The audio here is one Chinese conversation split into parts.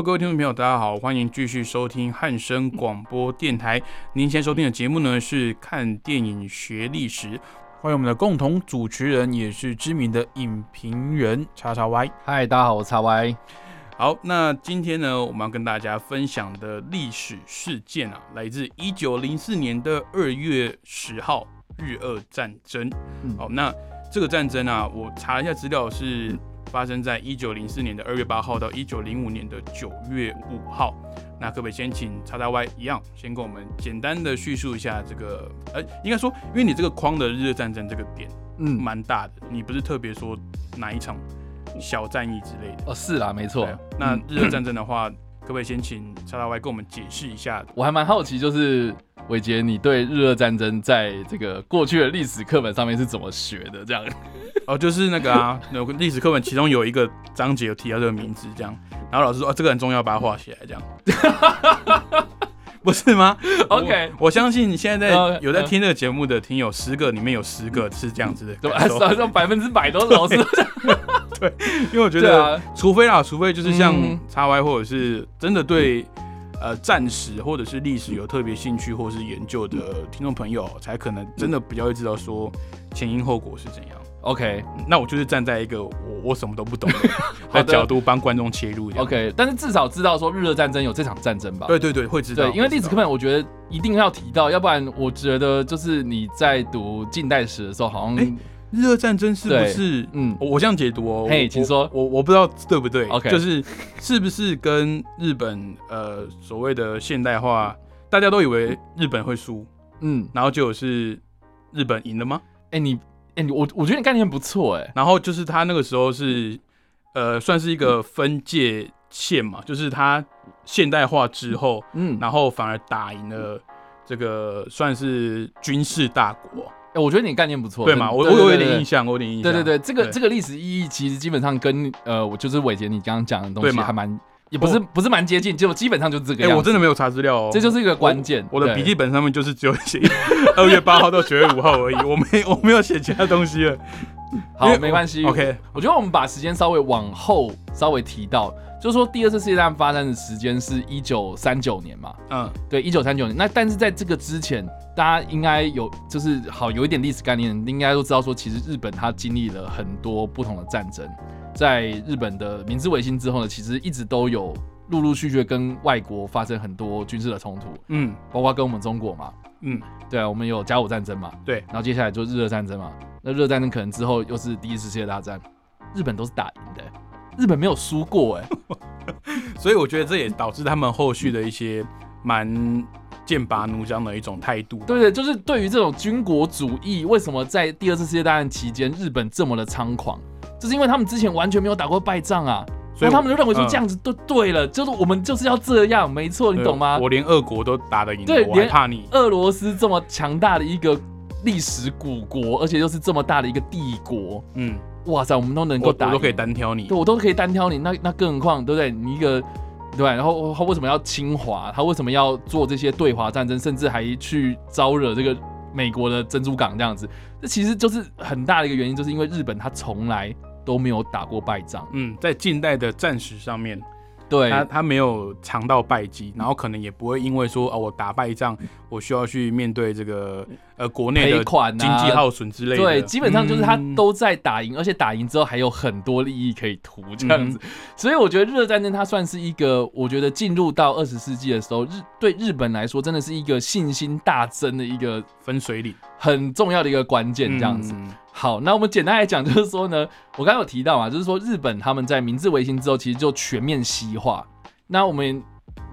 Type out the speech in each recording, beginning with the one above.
Hello，各位听众朋友，大家好，欢迎继续收听汉声广播电台。您现在收听的节目呢是看电影学历史，欢迎我们的共同主持人，也是知名的影评人叉叉 Y。嗨，大家好，我是叉 Y。好，那今天呢，我们要跟大家分享的历史事件啊，来自一九零四年的二月十号日俄战争。好，那这个战争啊，我查了一下资料是。发生在一九零四年的二月八号到一九零五年的九月五号。那可不可以先请叉叉 Y 一样，先跟我们简单的叙述一下这个？呃，应该说，因为你这个框的日俄战争这个点，嗯，蛮大的。你不是特别说哪一场小战役之类的？哦，是啦，没错。那日俄战争的话，可 不可以先请叉叉 Y 跟我们解释一下？我还蛮好奇，就是伟杰，你对日俄战争在这个过去的历史课本上面是怎么学的？这样？哦，就是那个啊，那历史课本其中有一个章节有提到这个名字，这样，然后老师说啊，这个很重要，把它画起来，这样，不是吗？OK，我相信现在在有在听这个节目的听友，十个里面有十个是这样子的，对吧？说百分之百都是老师，对，因为我觉得，除非啊，除非就是像叉 Y 或者是真的对呃战史或者是历史有特别兴趣或是研究的听众朋友，才可能真的比较会知道说前因后果是怎样。OK，那我就是站在一个我我什么都不懂的 角度帮观众切入。OK，但是至少知道说日俄战争有这场战争吧？对对对，会知道。对，因为历史课本我觉得一定要提到，要不然我觉得就是你在读近代史的时候，好像日俄战争是不是？嗯，我这样解读哦。嘿，请说。我我不知道对不对。OK，就是是不是跟日本呃所谓的现代化，大家都以为日本会输，嗯，然后就是日本赢了吗？哎，你。哎，我我觉得你概念不错哎。然后就是他那个时候是，呃，算是一个分界线嘛，就是他现代化之后，嗯，然后反而打赢了这个算是军事大国。哎，我觉得你概念不错，对吗？我我有点印象，我有点印象。对对对，这个这个历史意义其实基本上跟呃，我就是伟杰你刚刚讲的东西还蛮。也不是不是蛮接近，就基本上就是这个样。我真的没有查资料哦，这就是一个关键。我的笔记本上面就是只有写二月八号到九月五号而已，我没我没有写其他东西了。好，没关系。OK，我觉得我们把时间稍微往后稍微提到，就是说第二次世界大战发生的时间是一九三九年嘛。嗯，对，一九三九年。那但是在这个之前，大家应该有就是好有一点历史概念，应该都知道说，其实日本它经历了很多不同的战争。在日本的明治维新之后呢，其实一直都有陆陆续续跟外国发生很多军事的冲突，嗯，包括跟我们中国嘛，嗯，对啊，我们有甲午战争嘛，对，然后接下来就日俄战争嘛，那日俄战争可能之后又是第一次世界大战，日本都是打赢的，日本没有输过哎，所以我觉得这也导致他们后续的一些蛮剑拔弩张的一种态度，对对，就是对于这种军国主义，为什么在第二次世界大战期间日本这么的猖狂？就是因为他们之前完全没有打过败仗啊，所以他们就认为说这样子都对了，就是我们就是要这样，没错，你懂吗？我连俄国都打得赢，对，我怕你。俄罗斯这么强大的一个历史古国，而且又是这么大的一个帝国，嗯，哇塞，我们都能够打，我都可以单挑你，对我都可以单挑你，那那更何况对不对？你一个对，然后他为什么要侵华？他为什么要做这些对华战争，甚至还去招惹这个美国的珍珠港这样子？这其实就是很大的一个原因，就是因为日本他从来。都没有打过败仗，嗯，在近代的战史上面。对他，他没有尝到败绩，然后可能也不会因为说哦，我打败仗，我需要去面对这个呃国内的经济耗损之类的。对，基本上就是他都在打赢，而且打赢之后还有很多利益可以图这样子。所以我觉得日俄战争它算是一个，我觉得进入到二十世纪的时候，日对日本来说真的是一个信心大增的一个分水岭，很重要的一个关键这样子。好，那我们简单来讲，就是说呢，我刚刚有提到嘛，就是说日本他们在明治维新之后，其实就全面西化。那我们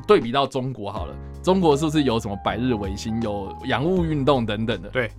对比到中国好了，中国是不是有什么百日维新、有洋务运动等等的？对。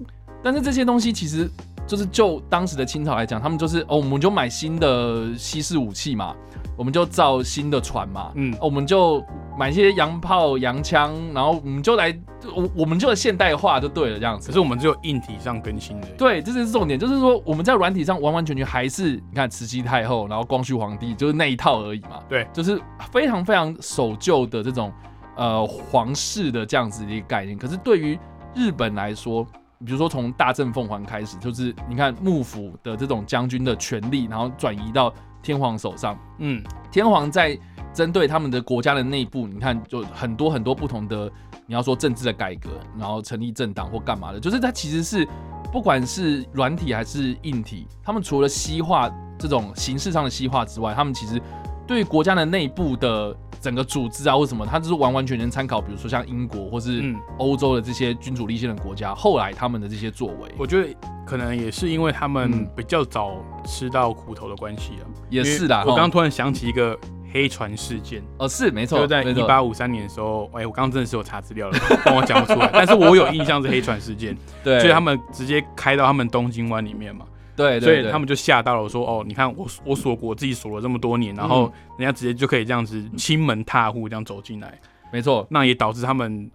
但是这些东西其实就是就当时的清朝来讲，他们就是哦，我们就买新的西式武器嘛。我们就造新的船嘛，嗯，我们就买一些洋炮、洋枪，然后我们就来，我我们就现代化就对了，这样子。可是我们只有硬体上更新的。对，这是重点，就是说我们在软体上完完全全还是你看慈禧太后，然后光绪皇帝就是那一套而已嘛。对，就是非常非常守旧的这种呃皇室的这样子的一个概念。可是对于日本来说，比如说从大正奉还开始，就是你看幕府的这种将军的权力，然后转移到。天皇手上，嗯，天皇在针对他们的国家的内部，你看就很多很多不同的，你要说政治的改革，然后成立政党或干嘛的，就是他其实是不管是软体还是硬体，他们除了西化这种形式上的西化之外，他们其实对国家的内部的整个组织啊或什么，他就是完完全全参考，比如说像英国或是欧洲的这些君主立宪的国家，后来他们的这些作为，我觉得。可能也是因为他们比较早吃到苦头的关系啊，也是的。我刚突然想起一个黑船事件，哦，是没错，就在一八五三年的时候，哎，我刚刚真的是有查资料了，帮我讲不出来，但是我有印象是黑船事件，对，所以他们直接开到他们东京湾里面嘛，对，所以他们就吓到了，说哦，你看我我锁国自己锁了这么多年，然后人家直接就可以这样子亲门踏户这样走进来，没错，那也导致他们。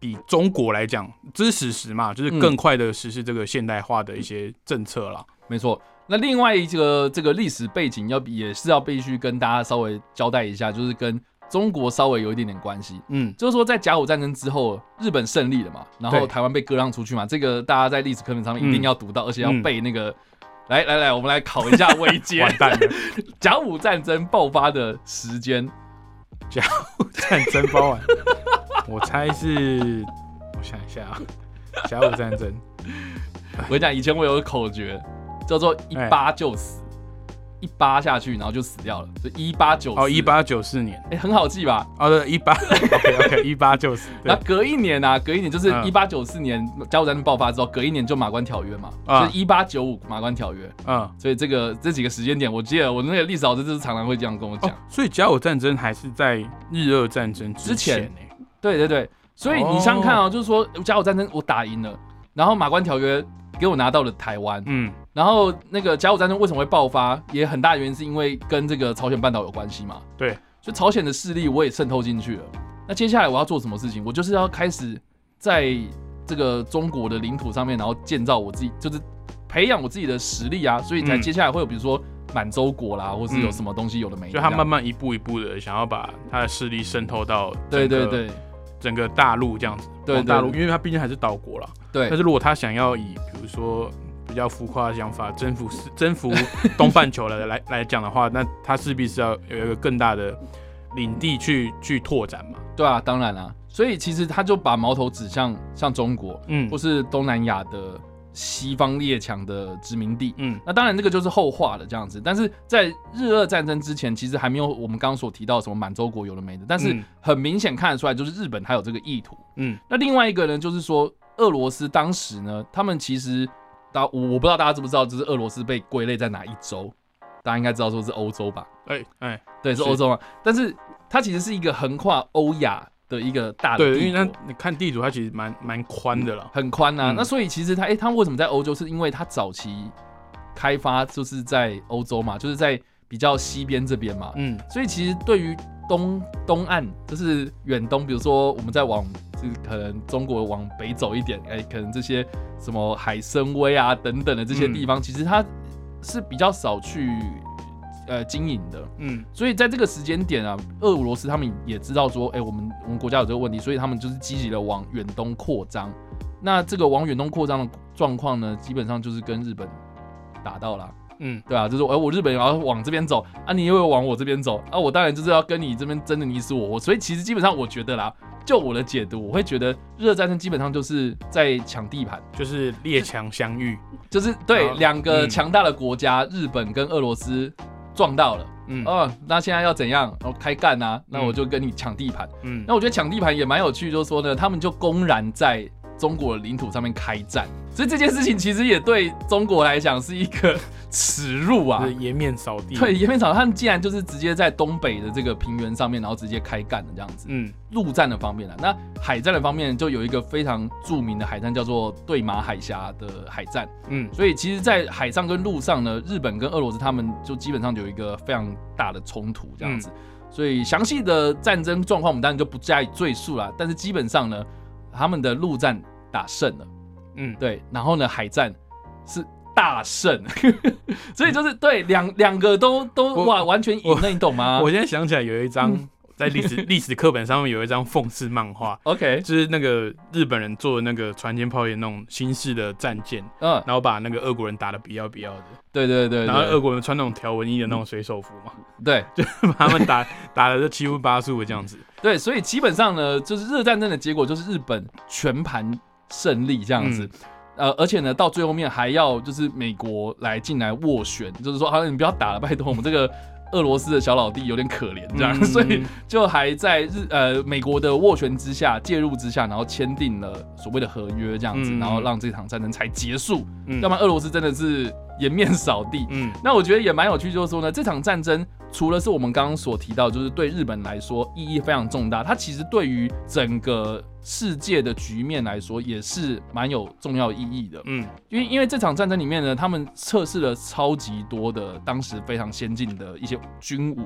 比中国来讲，这是事实嘛？就是更快的实施这个现代化的一些政策了。没错。那另外一个这个历史背景要也是要必须跟大家稍微交代一下，就是跟中国稍微有一点点关系。嗯，就是说在甲午战争之后，日本胜利了嘛，然后台湾被割让出去嘛，这个大家在历史课本上面一定要读到，而且要背那个。来来来，我们来考一下未接。完蛋了！甲午战争爆发的时间，甲午战争爆完。我猜是，我想一下啊，甲午战争。我跟你讲，以前我有个口诀，叫做一八就死，一八下去，然后就死掉了。就一八九哦，一八九四年，哎，很好记吧？哦，对，一八，OK OK，一八九四。那隔一年呢？隔一年就是一八九四年甲午战争爆发之后，隔一年就马关条约嘛，就是一八九五马关条约。嗯，所以这个这几个时间点，我记得我那个历史老师就是常常会这样跟我讲。所以甲午战争还是在日俄战争之前。对对对，所以你想想看啊，就是说甲午战争我打赢了，然后马关条约给我拿到了台湾，嗯，然后那个甲午战争为什么会爆发，也很大原因是因为跟这个朝鲜半岛有关系嘛，对，所以朝鲜的势力我也渗透进去了。那接下来我要做什么事情？我就是要开始在这个中国的领土上面，然后建造我自己，就是培养我自己的实力啊，所以才接下来会有比如说满洲国啦，或是有什么东西有的没，就他慢慢一步一步的想要把他的势力渗透到，对对对。整个大陆这样子，对大陆，因为他毕竟还是岛国了。对。但是如果他想要以比如说比较浮夸的想法征服是征服东半球了来 来讲的话，那他势必是要有一个更大的领地去去拓展嘛。对啊，当然啦。所以其实他就把矛头指向像中国，嗯，或是东南亚的。西方列强的殖民地，嗯，那当然这个就是后话了，这样子。但是在日俄战争之前，其实还没有我们刚刚所提到什么满洲国有了没的。但是很明显看得出来，就是日本它有这个意图，嗯。那另外一个呢，就是说俄罗斯当时呢，他们其实大我我不知道大家知不知道，就是俄罗斯被归类在哪一洲？大家应该知道说是欧洲吧？哎哎，对，是欧洲啊。但是它其实是一个横跨欧亚。的一个大的对，因为它你看地图，它其实蛮蛮宽的了，很宽呐。那所以其实它，哎，它为什么在欧洲？是因为它早期开发就是在欧洲嘛，就是在比较西边这边嘛。嗯，所以其实对于东东岸，就是远东，比如说我们在往，就是可能中国往北走一点，哎，可能这些什么海参崴啊等等的这些地方，其实它是比较少去。呃，经营的，嗯，所以在这个时间点啊，俄罗斯他们也知道说，哎，我们我们国家有这个问题，所以他们就是积极的往远东扩张。那这个往远东扩张的状况呢，基本上就是跟日本打到了，嗯，对啊，就是哎，我日本要往这边走啊，你又往我这边走啊，我当然就是要跟你这边争的你死我活。所以其实基本上我觉得啦，就我的解读，我会觉得日俄战争基本上就是在抢地盘，就是列强相遇，就是对两个强大的国家，日本跟俄罗斯。撞到了，嗯哦，那现在要怎样？然后开干啊？那我就跟你抢地盘，嗯，那我觉得抢地盘也蛮有趣，就是说呢，他们就公然在中国的领土上面开战，所以这件事情其实也对中国来讲是一个耻辱啊，颜面扫地。对，颜面扫地，他们竟然就是直接在东北的这个平原上面，然后直接开干的这样子。嗯，陆战的方面呢，那海战的方面就有一个非常著名的海战，叫做对马海峡的海战。嗯，所以其实，在海上跟陆上呢，日本跟俄罗斯他们就基本上有一个非常大的冲突这样子。所以详细的战争状况，我们当然就不加以赘述了。但是基本上呢，他们的陆战打胜了，嗯，对。然后呢，海战是大胜，所以就是对两两个都都哇完全赢，了你懂吗？我现在想起来有一张。在历史 历史课本上面有一张讽刺漫画，OK，就是那个日本人做的那个船舰炮舰那种新式的战舰，嗯，然后把那个俄国人打的比要比要的，对对对，然后俄国人穿那种条纹衣的那种水手服嘛，对，就把他们打 打的就七荤八素的这样子，对，所以基本上呢，就是热战争的结果就是日本全盘胜利这样子，呃，而且呢，到最后面还要就是美国来进来斡旋，就是说，好，你不要打了，拜托我们这个。俄罗斯的小老弟有点可怜，这样，所以就还在日呃美国的斡旋之下、介入之下，然后签订了所谓的合约，这样子，然后让这场战争才结束。要不然俄罗斯真的是颜面扫地。嗯，那我觉得也蛮有趣，就是说呢，这场战争除了是我们刚刚所提到，就是对日本来说意义非常重大，它其实对于整个。世界的局面来说也是蛮有重要意义的，嗯，因为因为这场战争里面呢，他们测试了超级多的当时非常先进的一些军武，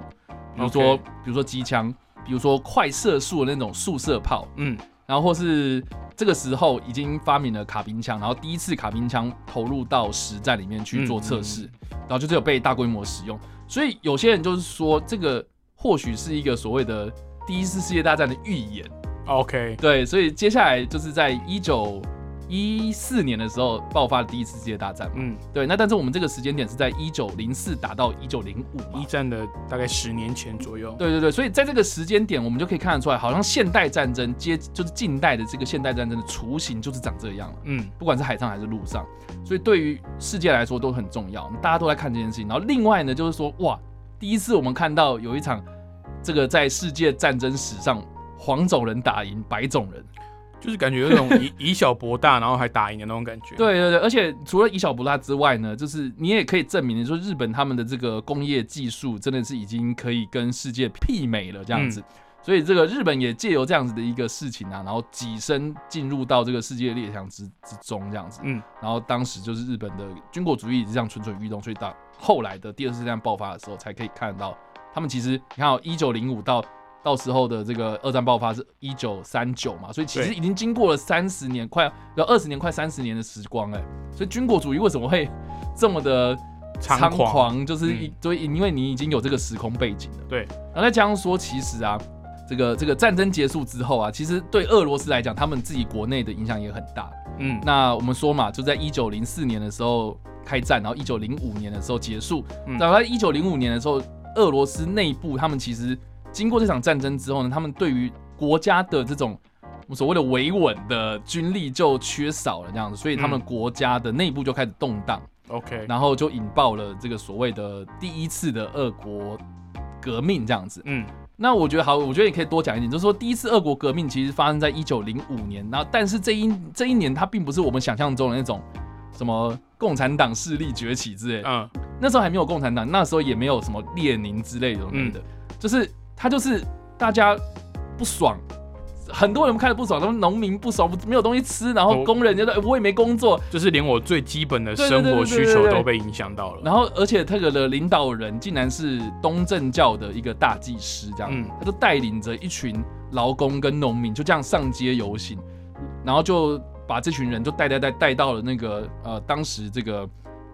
比如说比如说机枪，比如说快射速的那种速射炮，嗯，然后或是这个时候已经发明了卡宾枪，然后第一次卡宾枪投入到实战里面去做测试，然后就只有被大规模使用，所以有些人就是说这个或许是一个所谓的第一次世界大战的预演。OK，对，所以接下来就是在一九一四年的时候爆发了第一次世界大战。嗯，对，那但是我们这个时间点是在一九零四打到一九零五，一战的大概十年前左右。对对对，所以在这个时间点，我们就可以看得出来，好像现代战争接就是近代的这个现代战争的雏形就是长这样了。嗯，不管是海上还是陆上，所以对于世界来说都很重要，大家都在看这件事情。然后另外呢，就是说哇，第一次我们看到有一场这个在世界战争史上。黄种人打赢白种人，就是感觉有种以 以小博大，然后还打赢的那种感觉。对对对，而且除了以小博大之外呢，就是你也可以证明，你说日本他们的这个工业技术真的是已经可以跟世界媲美了这样子。所以这个日本也借由这样子的一个事情啊，然后跻身进入到这个世界列强之之中这样子。嗯，然后当时就是日本的军国主义这样蠢蠢欲动，所以到后来的第二次大战爆发的时候，才可以看到他们其实你看，一九零五到。到时候的这个二战爆发是一九三九嘛，所以其实已经经过了三十年，快要二十年，快三十年的时光哎，所以军国主义为什么会这么的猖狂？就是所以因为你已经有这个时空背景了。对，然后再加上说，其实啊，这个这个战争结束之后啊，其实对俄罗斯来讲，他们自己国内的影响也很大。嗯，那我们说嘛，就在一九零四年的时候开战，然后一九零五年的时候结束。然后在一九零五年的时候，俄罗斯内部他们其实。经过这场战争之后呢，他们对于国家的这种所谓的维稳的军力就缺少了这样子，所以他们国家的内部就开始动荡。OK，然后就引爆了这个所谓的第一次的俄国革命这样子。嗯，那我觉得好，我觉得也可以多讲一点，就是说第一次俄国革命其实发生在一九零五年，然后但是这一这一年它并不是我们想象中的那种什么共产党势力崛起之类。嗯，那时候还没有共产党，那时候也没有什么列宁之类的东西的，就是。他就是大家不爽，很多人看着不爽，他们农民不爽，没有东西吃，然后工人觉得我也没工作，就是连我最基本的生活需求都被影响到了。然后，而且这个的领导人竟然是东正教的一个大祭司，这样，他就带领着一群劳工跟农民就这样上街游行，然后就把这群人就带带带带到了那个呃当时这个。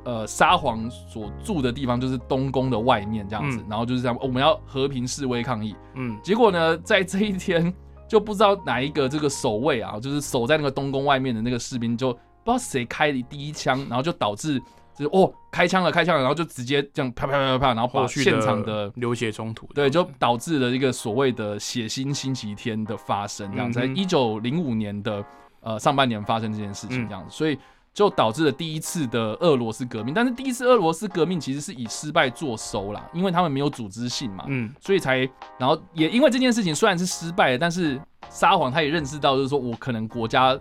呃，沙皇所住的地方就是东宫的外面这样子，然后就是这样，我们要和平示威抗议。嗯，结果呢，在这一天就不知道哪一个这个守卫啊，就是守在那个东宫外面的那个士兵，就不知道谁开的第一枪，然后就导致就是哦，开枪了，开枪了，然后就直接这样啪啪啪啪啪，然后把现场的流血冲突，对，就导致了一个所谓的血腥星期天的发生，这样在一九零五年的呃上半年发生这件事情这样子，所以。就导致了第一次的俄罗斯革命，但是第一次俄罗斯革命其实是以失败作收啦，因为他们没有组织性嘛，嗯，所以才，然后也因为这件事情虽然是失败了，但是沙皇他也认识到，就是说我可能国家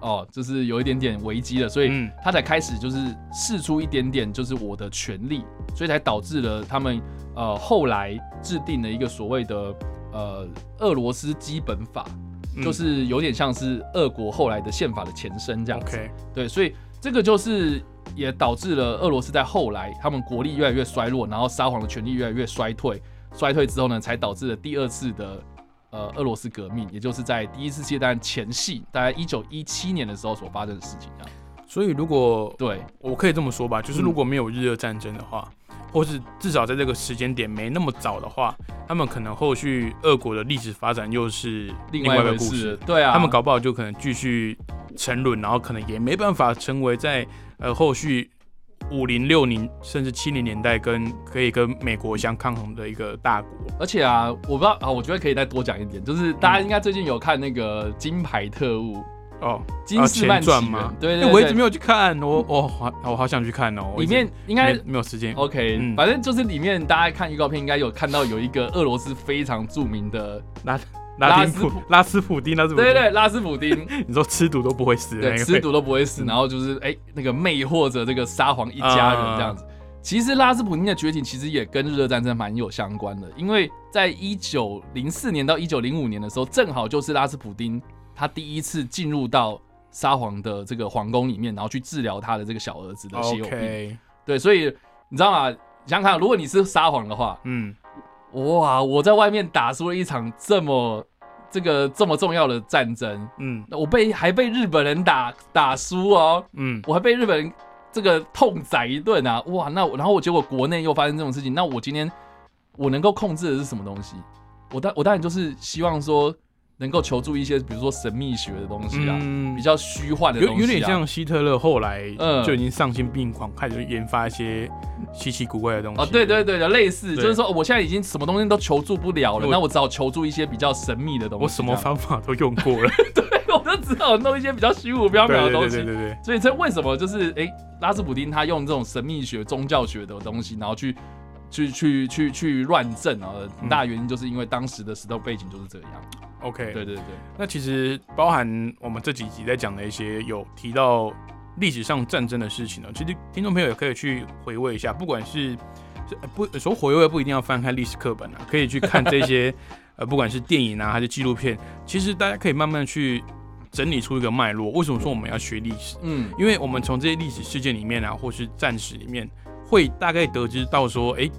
哦，就是有一点点危机了，所以他才开始就是试出一点点就是我的权利，所以才导致了他们呃后来制定了一个所谓的呃俄罗斯基本法，就是有点像是俄国后来的宪法的前身这样子。对，所以这个就是也导致了俄罗斯在后来他们国力越来越衰落，然后沙皇的权力越来越衰退，衰退之后呢，才导致了第二次的。呃，俄罗斯革命，也就是在第一次世界大战前夕，大概一九一七年的时候所发生的事情啊。所以，如果对我可以这么说吧，就是如果没有日俄战争的话，或是至少在这个时间点没那么早的话，他们可能后续俄国的历史发展又是另外一个故事。对啊，他们搞不好就可能继续沉沦，然后可能也没办法成为在呃后续。五零六零甚至七零年代，跟可以跟美国相抗衡的一个大国。而且啊，我不知道啊，我觉得可以再多讲一点，就是大家应该最近有看那个《金牌特务》哦，《金士曼传》吗？对对，我一直没有去看，我我好我好想去看哦。里面应该没有时间。OK，反正就是里面大家看预告片应该有看到有一个俄罗斯非常著名的拉。拉斯普拉斯普丁，拉斯对对拉斯普丁，你说吃毒都不会死，对，吃毒都不会死，然后就是哎，那个魅惑着这个沙皇一家人这样子。其实拉斯普丁的崛起其实也跟日俄战争蛮有相关的，因为在一九零四年到一九零五年的时候，正好就是拉斯普丁他第一次进入到沙皇的这个皇宫里面，然后去治疗他的这个小儿子的血友病。对，所以你知道吗？想想看，如果你是沙皇的话，嗯。哇！我在外面打输了一场这么这个这么重要的战争，嗯，我被还被日本人打打输哦，嗯，我还被日本人这个痛宰一顿啊！哇，那然后我结果国内又发生这种事情，那我今天我能够控制的是什么东西？我当我当然就是希望说。能够求助一些，比如说神秘学的东西啊，比较虚幻的东西，有有点像希特勒后来就已经丧心病狂，开始研发一些稀奇古怪的东西。哦，对对对的，类似，就是说我现在已经什么东西都求助不了了，那我只好求助一些比较神秘的东西。我什么方法都用过了，对，我就只好弄一些比较虚无缥缈的东西。对对对。所以这为什么就是哎，拉斯普丁他用这种神秘学、宗教学的东西，然后去。去去去去乱政啊！很大原因就是因为当时的时代背景就是这样。OK，对对对。那其实包含我们这几集在讲的一些有提到历史上战争的事情呢，其实听众朋友也可以去回味一下，不管是不说回味不一定要翻开历史课本啊，可以去看这些 呃，不管是电影啊还是纪录片，其实大家可以慢慢去整理出一个脉络。为什么说我们要学历史？嗯，因为我们从这些历史事件里面啊，或是战史里面。会大概得知到说，哎，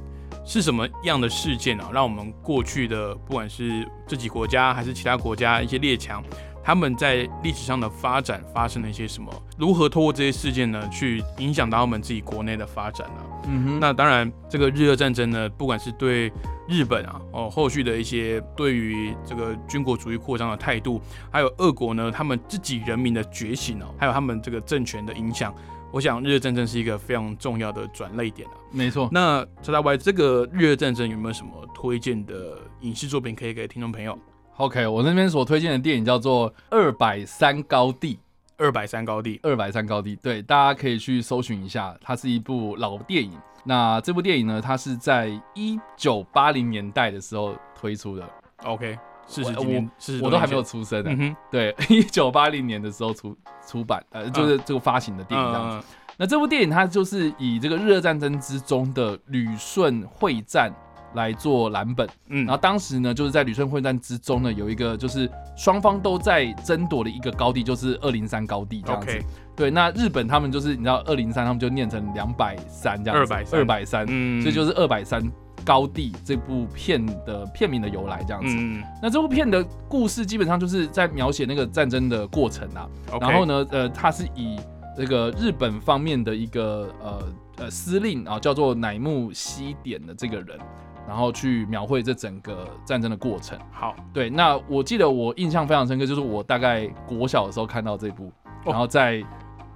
是什么样的事件啊，让我们过去的不管是自己国家还是其他国家一些列强，他们在历史上的发展发生了一些什么？如何通过这些事件呢，去影响到我们自己国内的发展呢？嗯哼。那当然，这个日俄战争呢，不管是对日本啊，哦，后续的一些对于这个军国主义扩张的态度，还有俄国呢，他们自己人民的觉醒哦，还有他们这个政权的影响。我想日月战争是一个非常重要的转泪点啊。没错。那车大 Y 这个日月战争有没有什么推荐的影视作品可以给听众朋友？OK，我那边所推荐的电影叫做《二百三高地》。二百三高地，二百三高地，对，大家可以去搜寻一下，它是一部老电影。那这部电影呢，它是在一九八零年代的时候推出的。OK。四十几年，我都还没有出生呢。对，一九八零年的时候出出版，呃，就是这个发行的电影这样子。那这部电影它就是以这个日俄战争之中的旅顺会战来做蓝本。嗯，然后当时呢，就是在旅顺会战之中呢，有一个就是双方都在争夺的一个高地，就是二零三高地这样子。对，那日本他们就是你知道二零三，他们就念成两百三这样子，二百二百三，嗯，所以就是二百三。高地这部片的片名的由来这样子，那这部片的故事基本上就是在描写那个战争的过程啊。然后呢，呃，它是以这个日本方面的一个呃呃司令啊，叫做乃木希典的这个人，然后去描绘这整个战争的过程。好，对，那我记得我印象非常深刻，就是我大概国小的时候看到这部，然后在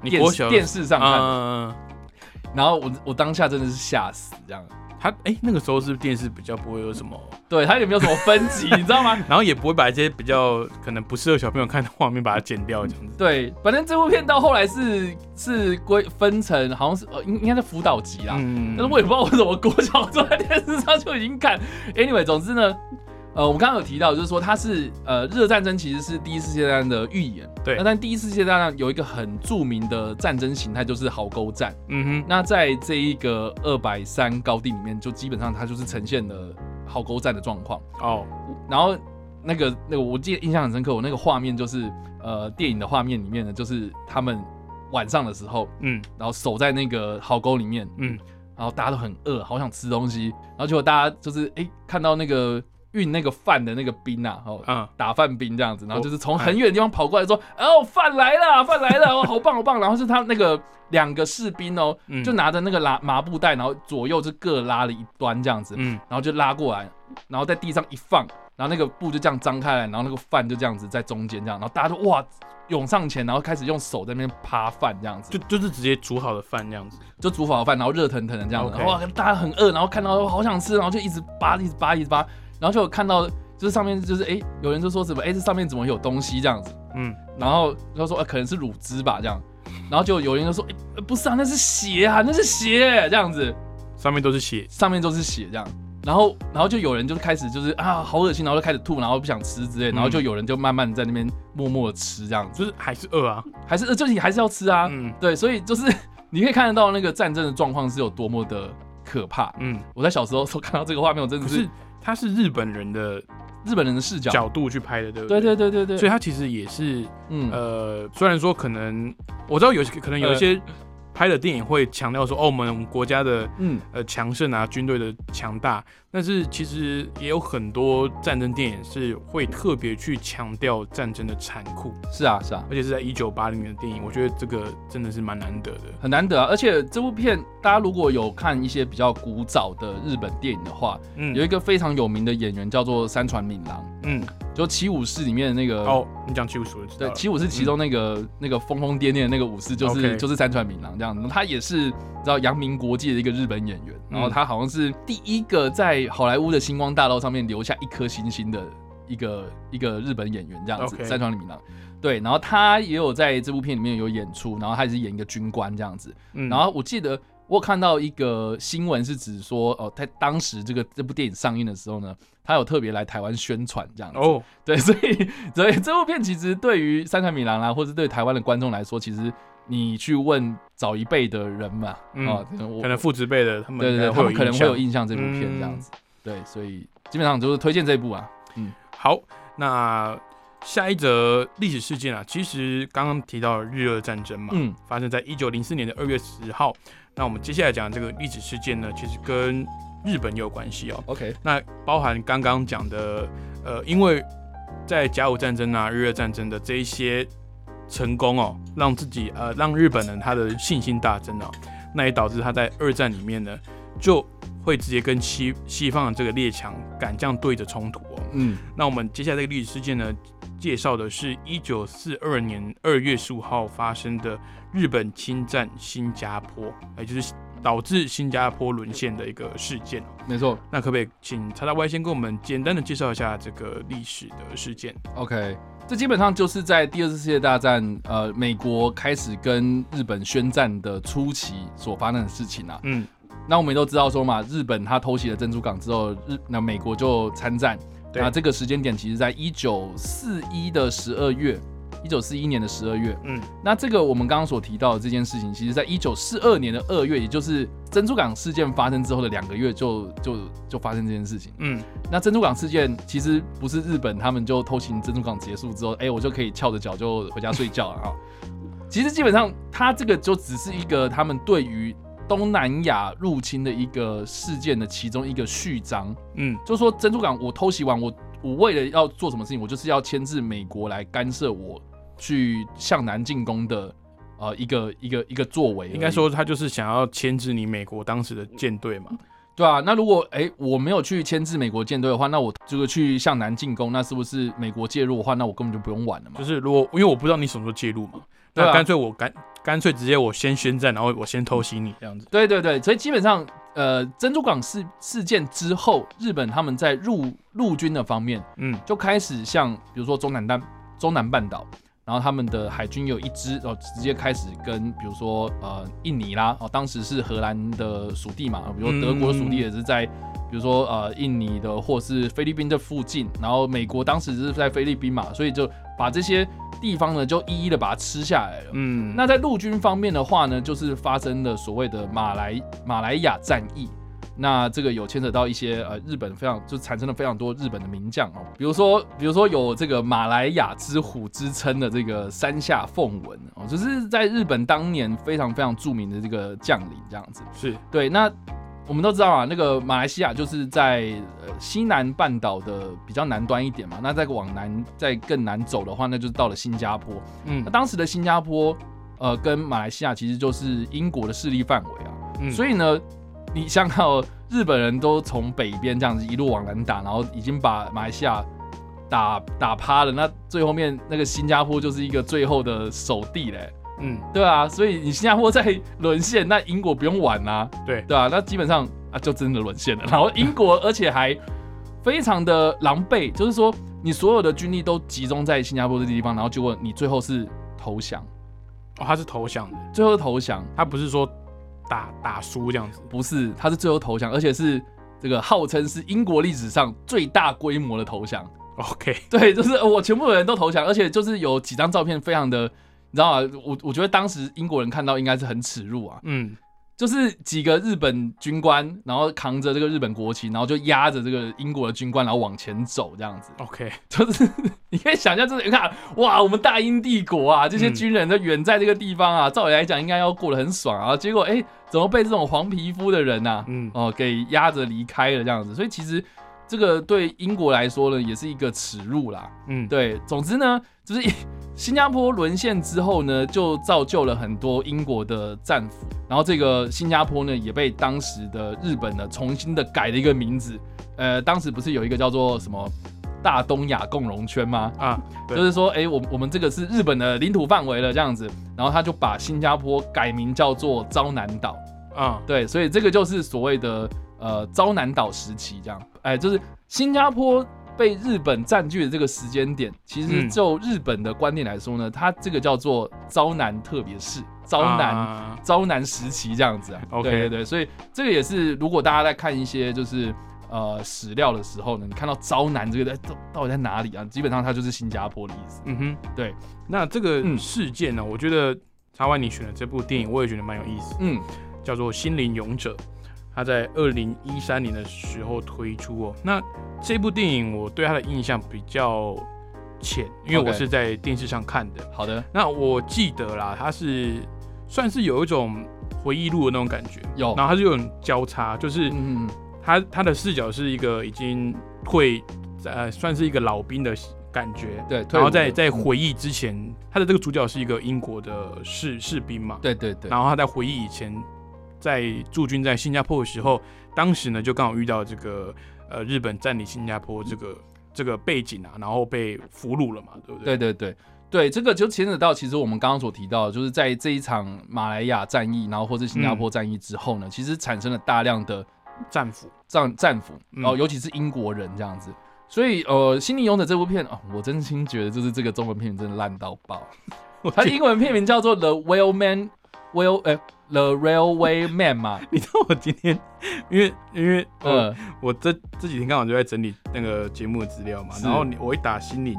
电电视上看，然后我我当下真的是吓死这样。他哎，那个时候是不是电视比较不会有什么？对，他也没有什么分级，你知道吗？然后也不会把一些比较可能不适合小朋友看的画面把它剪掉这样子。对，反正这部片到后来是是归分成，好像是呃应应该是辅导级啦。嗯。但是我也不知道为什么国小坐在电视上就已经看。Anyway，总之呢，呃，我刚刚有提到，就是说它是呃，热战争其实是第一次世界大战的预演。对。那但第一次世界大战有一个很著名的战争形态，就是壕沟战。嗯哼。那在这一个二百三高地里面，就基本上它就是呈现了壕沟战的状况。哦。然后那个那个，我记得印象很深刻，我那个画面就是呃，电影的画面里面呢，就是他们晚上的时候，嗯，然后守在那个壕沟里面，嗯，然后大家都很饿，好想吃东西，然后结果大家就是哎，看到那个。运那个饭的那个兵啊，哦，嗯，打饭兵这样子，然后就是从很远的地方跑过来，说，哦，饭来了，饭来了，哦，好棒好棒。然后是他那个两个士兵哦，就拿着那个拉麻布袋，然后左右就各拉了一端这样子，嗯，然后就拉过来，然后在地上一放，然后那个布就这样张开来，然后那个饭就这样子在中间这样，然后大家就哇涌上前，然后开始用手在那边扒饭这样子，就就是直接煮好的饭这样子，就煮好的饭，然后热腾腾的这样子，哇，大家很饿，然后看到好想吃，然后就一直扒，一直扒，一直扒。然后就看到，就是上面就是哎，有人就说什么哎，这上面怎么有东西这样子？嗯，然后他说啊，可能是乳汁吧这样。然后就有人就说哎，不是啊，那是血啊，那是血这样子。上面都是血，上面都是血这样。然后然后就有人就开始就是啊，好恶心，然后就开始吐，然后不想吃之类。然后就有人就慢慢在那边默默的吃这样，就是还是饿啊，还是饿，就是你还是要吃啊。嗯，对，所以就是你可以看得到那个战争的状况是有多么的可怕。嗯，我在小时候时候看到这个画面，我真的是。他是日本人的日本人的视角角度去拍的，对不对？对对对对对。所以他其实也是，嗯呃，虽然说可能我知道有些可能有一些。拍的电影会强调说，哦，我们国家的嗯呃强盛啊，军队的强大，但是其实也有很多战争电影是会特别去强调战争的残酷。是啊，是啊，而且是在一九八零年的电影，我觉得这个真的是蛮难得的，很难得啊。而且这部片大家如果有看一些比较古早的日本电影的话，嗯，有一个非常有名的演员叫做山川敏郎，嗯。就七武士里面的那个哦，你讲七武士对，七武士其中那个那个疯疯癫癫的那个武士就是就是山川敏郎这样子，他也是知道扬名国际的一个日本演员，然后他好像是第一个在好莱坞的星光大道上面留下一颗星星的一个一个日本演员这样子，山川里明郎。对，然后他也有在这部片里面有演出，然后他也是演一个军官这样子，然后我记得。我看到一个新闻是指说，哦，他当时这个这部电影上映的时候呢，他有特别来台湾宣传这样子。哦，对，所以所以这部片其实对于三川米郎啊，或者对台湾的观众来说，其实你去问早一辈的人嘛，啊，可能父执辈的他们，对对对，他们可能会有印象这部片这样子。对，所以基本上就是推荐这部啊。嗯，好，那下一则历史事件啊，其实刚刚提到日俄战争嘛，嗯，发生在一九零四年的二月十号。那我们接下来讲这个历史事件呢，其实跟日本有关系哦。OK，那包含刚刚讲的，呃，因为在甲午战争啊、日俄战争的这一些成功哦，让自己呃让日本人他的信心大增哦，那也导致他在二战里面呢，就会直接跟西西方的这个列强敢这样对着冲突哦。嗯，那我们接下来这个历史事件呢？介绍的是一九四二年二月十五号发生的日本侵占新加坡，也就是导致新加坡沦陷的一个事件。没错，那可不可以请查查 Y 先跟我们简单的介绍一下这个历史的事件？OK，这基本上就是在第二次世界大战，呃，美国开始跟日本宣战的初期所发生的事情啊。嗯，那我们也都知道说嘛，日本他偷袭了珍珠港之后，日那美国就参战。那这个时间点其实在一九四一的十二月，一九四一年的十二月。嗯，那这个我们刚刚所提到的这件事情，其实在一九四二年的二月，也就是珍珠港事件发生之后的两个月，就就就发生这件事情。嗯，那珍珠港事件其实不是日本他们就偷袭珍珠港结束之后，哎，我就可以翘着脚就回家睡觉了啊。其实基本上，它这个就只是一个他们对于。东南亚入侵的一个事件的其中一个序章，嗯，就是说珍珠港我偷袭完，我我为了要做什么事情，我就是要牵制美国来干涉我去向南进攻的，呃，一个一个一个作为。应该说他就是想要牵制你美国当时的舰队嘛，对啊，那如果哎我没有去牵制美国舰队的话，那我这个去向南进攻，那是不是美国介入的话，那我根本就不用玩了嘛？就是如果因为我不知道你什么时候介入嘛，那干脆我干。干脆直接我先宣战，然后我先偷袭你这样子。对对对，所以基本上，呃，珍珠港事事件之后，日本他们在陆陆军的方面，嗯，就开始像比如说中南丹中南半岛，然后他们的海军有一支哦，直接开始跟比如说呃印尼啦，哦，当时是荷兰的属地嘛，比如说德国属地也是在比如说呃印尼的或是菲律宾的附近，然后美国当时是在菲律宾嘛，所以就把这些地方呢就一一的把它吃下来了。嗯，那在陆军方面的话呢，就是发生了所谓的马来马来亚战役。那这个有牵扯到一些呃日本非常就产生了非常多日本的名将哦，比如说比如说有这个马来亚之虎之称的这个山下奉文哦，就是在日本当年非常非常著名的这个将领这样子。是对。那我们都知道啊，那个马来西亚就是在呃西南半岛的比较南端一点嘛。那再往南再更南走的话，那就是到了新加坡。嗯，那当时的新加坡呃跟马来西亚其实就是英国的势力范围啊。嗯，所以呢。你想到日本人都从北边这样子一路往南打，然后已经把马来西亚打打趴了，那最后面那个新加坡就是一个最后的守地嘞。嗯，对啊，所以你新加坡在沦陷，那英国不用玩啊。对，对啊，那基本上啊就真的沦陷了。然后英国而且还非常的狼狈，就是说你所有的军力都集中在新加坡这地方，然后结果你最后是投降。哦，他是投降的，最后投降，他不是说。打打输这样子，不是，他是最后投降，而且是这个号称是英国历史上最大规模的投降。OK，对，就是我全部的人都投降，而且就是有几张照片，非常的，你知道吗？我我觉得当时英国人看到应该是很耻辱啊。嗯。就是几个日本军官，然后扛着这个日本国旗，然后就压着这个英国的军官，然后往前走这样子。OK，就是你可以想象，就是你看，哇，我们大英帝国啊，这些军人都远在这个地方啊，照理来讲应该要过得很爽啊，结果哎，怎么被这种黄皮肤的人呐，嗯，哦，给压着离开了这样子。所以其实这个对英国来说呢，也是一个耻辱啦。嗯，对，总之呢，就是。新加坡沦陷之后呢，就造就了很多英国的战俘，然后这个新加坡呢，也被当时的日本呢重新的改了一个名字。呃，当时不是有一个叫做什么大东亚共荣圈吗？啊，就是说，哎，我我们这个是日本的领土范围了这样子，然后他就把新加坡改名叫做昭南岛。啊，对，所以这个就是所谓的呃昭南岛时期这样。哎，就是新加坡。被日本占据的这个时间点，其实就日本的观念来说呢，它这个叫做招南特别是招南招南时期这样子啊。OK，对对，所以这个也是，如果大家在看一些就是呃史料的时候呢，你看到招南这个在到底在哪里啊？基本上它就是新加坡的意思。嗯哼，对。那这个事件呢，我觉得查完你选的这部电影，我也觉得蛮有意思。嗯，叫做《心灵勇者》。他在二零一三年的时候推出哦，那这部电影我对他的印象比较浅，因为我是在电视上看的。好的，那我记得啦，他是算是有一种回忆录的那种感觉，有，然后他是有种交叉，就是他他的视角是一个已经退，呃，算是一个老兵的感觉，对，然后在在回忆之前，他的这个主角是一个英国的士士兵嘛，对对对，然后他在回忆以前。在驻军在新加坡的时候，当时呢就刚好遇到这个呃日本占领新加坡这个这个背景啊，然后被俘虏了嘛，对不对？对对对对，这个就牵扯到其实我们刚刚所提到，就是在这一场马来亚战役，然后或是新加坡战役之后呢，其实产生了大量的战俘战战俘，哦，尤其是英国人这样子。所以呃，《心灵勇者》这部片哦，我真心觉得就是这个中文片名真的烂到爆，它英文片名叫做《The Well Man Well》哎。The Railway Man 嘛，你知道我今天，因为因为呃，我这这几天刚好就在整理那个节目的资料嘛，然后我一打心灵，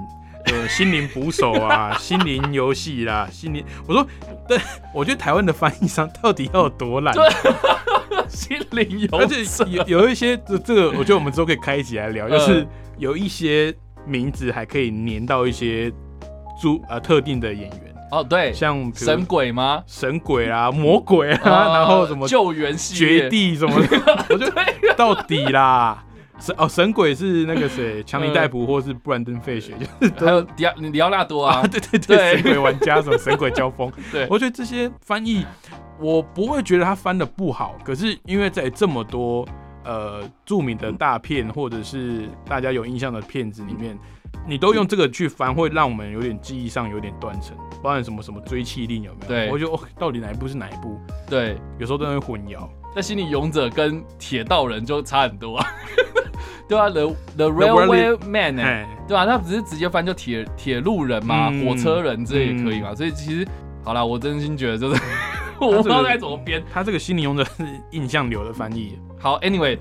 呃，心灵捕手啊，心灵游戏啦，心灵，我说，对，我觉得台湾的翻译商到底要有多懒？心灵游，而且有有一些这这个，我觉得我们之后可以开一起来聊，就是有一些名字还可以粘到一些主呃特定的演员。哦，对，像神鬼吗？神鬼啊，魔鬼啊，然后什么救援系绝地什么，我觉得到底啦，神哦，神鬼是那个谁，强尼戴普或是布兰登费雪，就是还有迪奥里奥纳多啊，对对对，神鬼玩家什么神鬼交锋，对。我觉得这些翻译我不会觉得他翻的不好，可是因为在这么多呃著名的大片或者是大家有印象的片子里面。你都用这个去翻，会让我们有点记忆上有点断层，包含什么什么追气令有没有？对，我就到底哪一部是哪一部？对，有时候都会混淆。但心理勇者跟铁道人就差很多啊，对啊，The The Railway Man，对啊？他只是直接翻就铁铁路人嘛，火车人这也可以嘛。所以其实好了，我真心觉得就是我不知道该怎么编。他这个心理勇者是印象流的翻译。好，Anyway。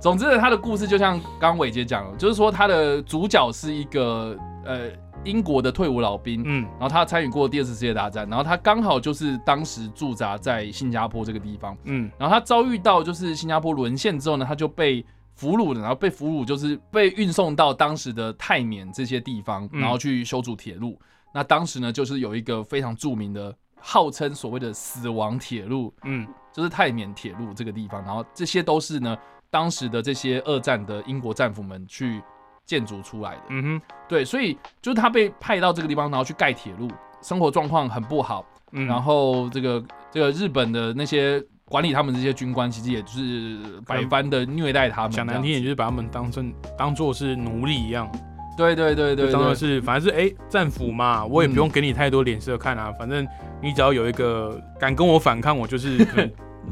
总之呢，他的故事就像刚刚伟杰讲了，就是说他的主角是一个呃英国的退伍老兵，嗯，然后他参与过第二次世界大战，然后他刚好就是当时驻扎在新加坡这个地方，嗯，然后他遭遇到就是新加坡沦陷之后呢，他就被俘虏了，然后被俘虏就是被运送到当时的泰缅这些地方，然后去修筑铁路。那当时呢，就是有一个非常著名的，号称所谓的死亡铁路，嗯，就是泰缅铁路这个地方，然后这些都是呢。当时的这些二战的英国战俘们去建筑出来的，嗯哼，对，所以就是他被派到这个地方，然后去盖铁路，生活状况很不好，嗯，然后这个这个日本的那些管理他们这些军官，其实也就是百般的虐待他们，讲难听点就是把他们当成当做是奴隶一样，对对对对，当做是反正是哎战俘嘛，我也不用给你太多脸色看啊，反正你只要有一个敢跟我反抗，我就是。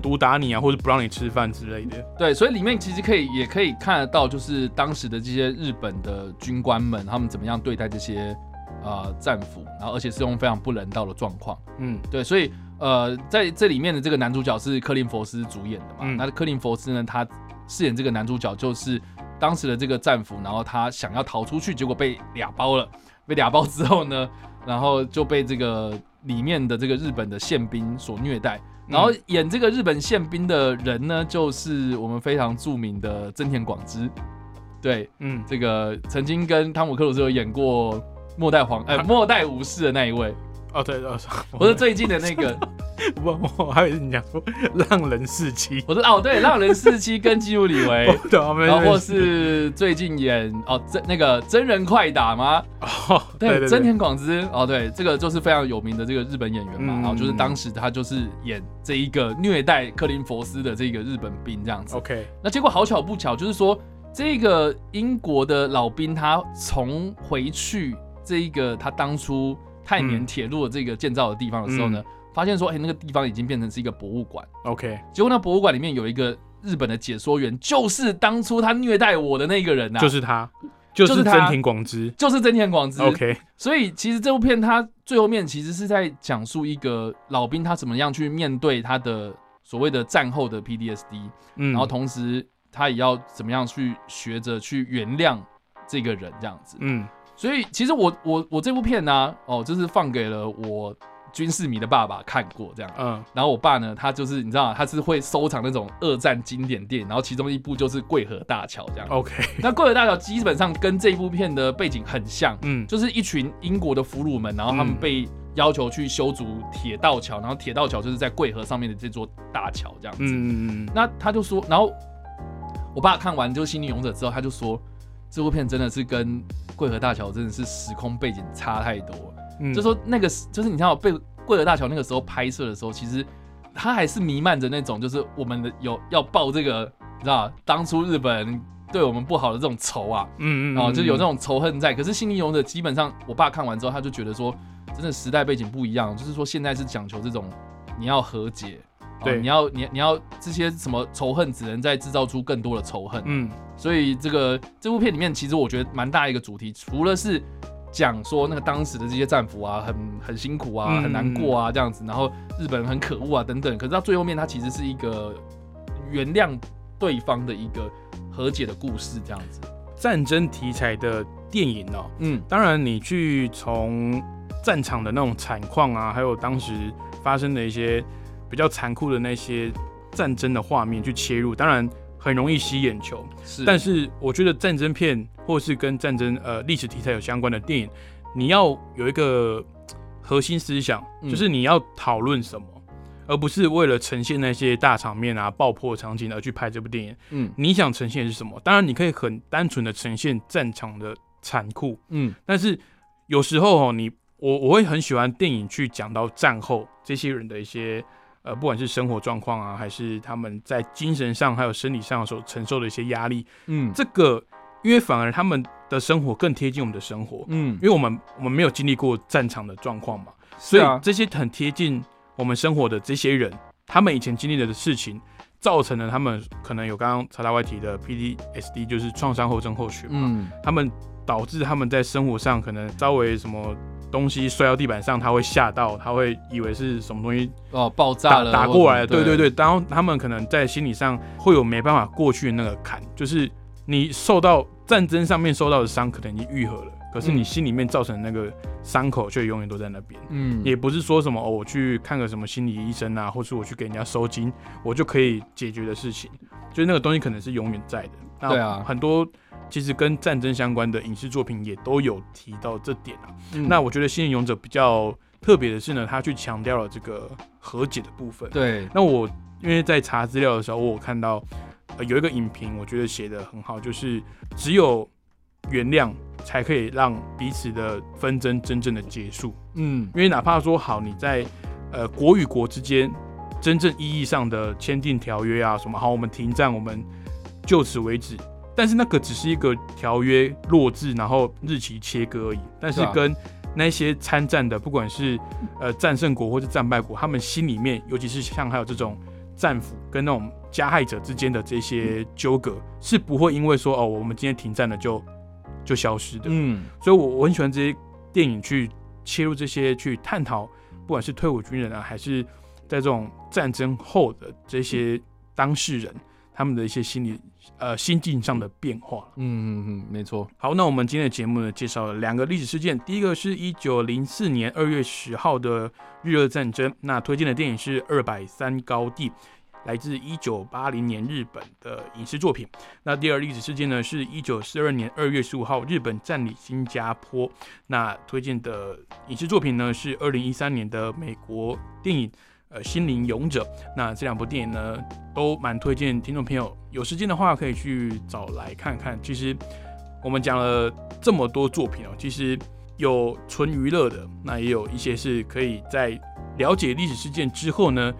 毒打你啊，或者不让你吃饭之类的。对，所以里面其实可以也可以看得到，就是当时的这些日本的军官们，他们怎么样对待这些呃战俘，然后而且是用非常不人道的状况。嗯，对，所以呃在这里面的这个男主角是克林佛斯主演的嘛？那克林佛斯呢，他饰演这个男主角就是当时的这个战俘，然后他想要逃出去，结果被俩包了。被俩包之后呢，然后就被这个里面的这个日本的宪兵所虐待。然后演这个日本宪兵的人呢，就是我们非常著名的真田广之，对，嗯，这个曾经跟汤姆克鲁斯有演过末代皇，呃，末代武士的那一位。哦，对，哦，我是最近的那个，我我还以为你讲说浪人四期，我说哦，对，浪人四期跟基努里维，然后或是最近演哦真那个真人快打吗？哦，对，真田广之，哦，对，这个就是非常有名的这个日本演员嘛，然后就是当时他就是演这一个虐待克林佛斯的这个日本兵这样子。OK，那结果好巧不巧，就是说这个英国的老兵他从回去这一个他当初。泰缅铁路的这个建造的地方的时候呢，发现说，哎，那个地方已经变成是一个博物馆。OK，结果那博物馆里面有一个日本的解说员，就是当初他虐待我的那个人呐，就是他，就是真田广之，就是真田广之。OK，所以其实这部片它最后面其实是在讲述一个老兵他怎么样去面对他的所谓的战后的 PDSD，嗯，然后同时他也要怎么样去学着去原谅这个人这样子，嗯。所以其实我我我这部片呢，哦，就是放给了我军事迷的爸爸看过这样，嗯，然后我爸呢，他就是你知道，他是会收藏那种二战经典电影，然后其中一部就是《桂河大桥》这样，OK，那《桂河大桥》基本上跟这一部片的背景很像，嗯，就是一群英国的俘虏们，然后他们被要求去修筑铁道桥，然后铁道桥就是在桂河上面的这座大桥这样子，嗯嗯嗯，那他就说，然后我爸看完就《心灵勇者》之后，他就说。这部片真的是跟桂河大桥真的是时空背景差太多，就说那个就是你看被桂河大桥那个时候拍摄的时候，其实它还是弥漫着那种就是我们的有要报这个，你知道当初日本人对我们不好的这种仇啊，嗯嗯，然后就有那种仇恨在。可是《心灵勇者》基本上，我爸看完之后，他就觉得说，真的时代背景不一样，就是说现在是讲求这种你要和解。对，你要你你要这些什么仇恨，只能再制造出更多的仇恨。嗯，所以这个这部片里面，其实我觉得蛮大一个主题，除了是讲说那个当时的这些战俘啊，很很辛苦啊，很难过啊这样子，然后日本人很可恶啊等等。可是到最后面，它其实是一个原谅对方的一个和解的故事，这样子。战争题材的电影哦，嗯，当然你去从战场的那种惨况啊，还有当时发生的一些。比较残酷的那些战争的画面去切入，当然很容易吸眼球。是，但是我觉得战争片或是跟战争呃历史题材有相关的电影，你要有一个核心思想，就是你要讨论什么，而不是为了呈现那些大场面啊、爆破场景而去拍这部电影。嗯，你想呈现的是什么？当然你可以很单纯的呈现战场的残酷。嗯，但是有时候哦，你我我会很喜欢电影去讲到战后这些人的一些。呃，不管是生活状况啊，还是他们在精神上还有生理上所承受的一些压力，嗯，这个因为反而他们的生活更贴近我们的生活，嗯，因为我们我们没有经历过战场的状况嘛，所以这些很贴近我们生活的这些人，他们以前经历的事情，造成了他们可能有刚刚查大外提的 PTSD，就是创伤后症候群嘛，嗯。他们导致他们在生活上可能稍微什么。东西摔到地板上，他会吓到，他会以为是什么东西哦爆炸了打过来。对对对，然后他们可能在心理上会有没办法过去的那个坎，就是你受到战争上面受到的伤可能已经愈合了，可是你心里面造成的那个伤口却永远都在那边。嗯，也不是说什么哦，我去看个什么心理医生啊，或是我去给人家收金，我就可以解决的事情，就是那个东西可能是永远在的。对啊，很多。其实跟战争相关的影视作品也都有提到这点啊。那我觉得《新人勇者》比较特别的是呢，他去强调了这个和解的部分。对。那我因为在查资料的时候，我看到有一个影评，我觉得写的很好，就是只有原谅才可以让彼此的纷争真正的结束。嗯。因为哪怕说好你在呃国与国之间真正意义上的签订条约啊什么，好，我们停战，我们就此为止。但是那个只是一个条约落字，然后日期切割而已。但是跟那些参战的，不管是呃战胜国或是战败国，他们心里面，尤其是像还有这种战俘跟那种加害者之间的这些纠葛，是不会因为说哦，我们今天停战了就就消失的。嗯，所以我我很喜欢这些电影去切入这些去探讨，不管是退伍军人啊，还是在这种战争后的这些当事人。他们的一些心理呃心境上的变化，嗯嗯嗯，没错。好，那我们今天的节目呢，介绍了两个历史事件。第一个是一九零四年二月十号的日俄战争，那推荐的电影是《二百三高地》，来自一九八零年日本的影视作品。那第二历史事件呢，是一九四二年二月十五号日本占领新加坡，那推荐的影视作品呢是二零一三年的美国电影。呃，心灵勇者，那这两部电影呢，都蛮推荐听众朋友有时间的话可以去找来看看。其实我们讲了这么多作品哦，其实有纯娱乐的，那也有一些是可以在了解历史事件之后呢，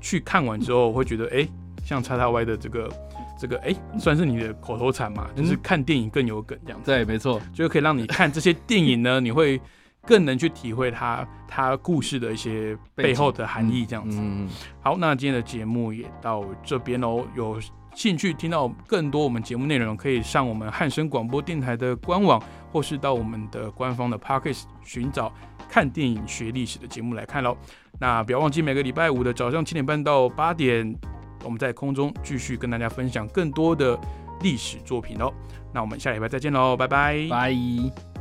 去看完之后会觉得，哎，像叉叉 Y 的这个这个，哎，算是你的口头禅嘛，就是看电影更有梗这样。对，没错，就可以让你看这些电影呢，你会。更能去体会他他故事的一些背后的含义，这样子。好，那今天的节目也到这边喽。有兴趣听到更多我们节目内容，可以上我们汉声广播电台的官网，或是到我们的官方的 p o c k s t 寻找看电影学历史的节目来看喽。那不要忘记每个礼拜五的早上七点半到八点，我们在空中继续跟大家分享更多的历史作品哦。那我们下礼拜再见喽，拜拜，拜。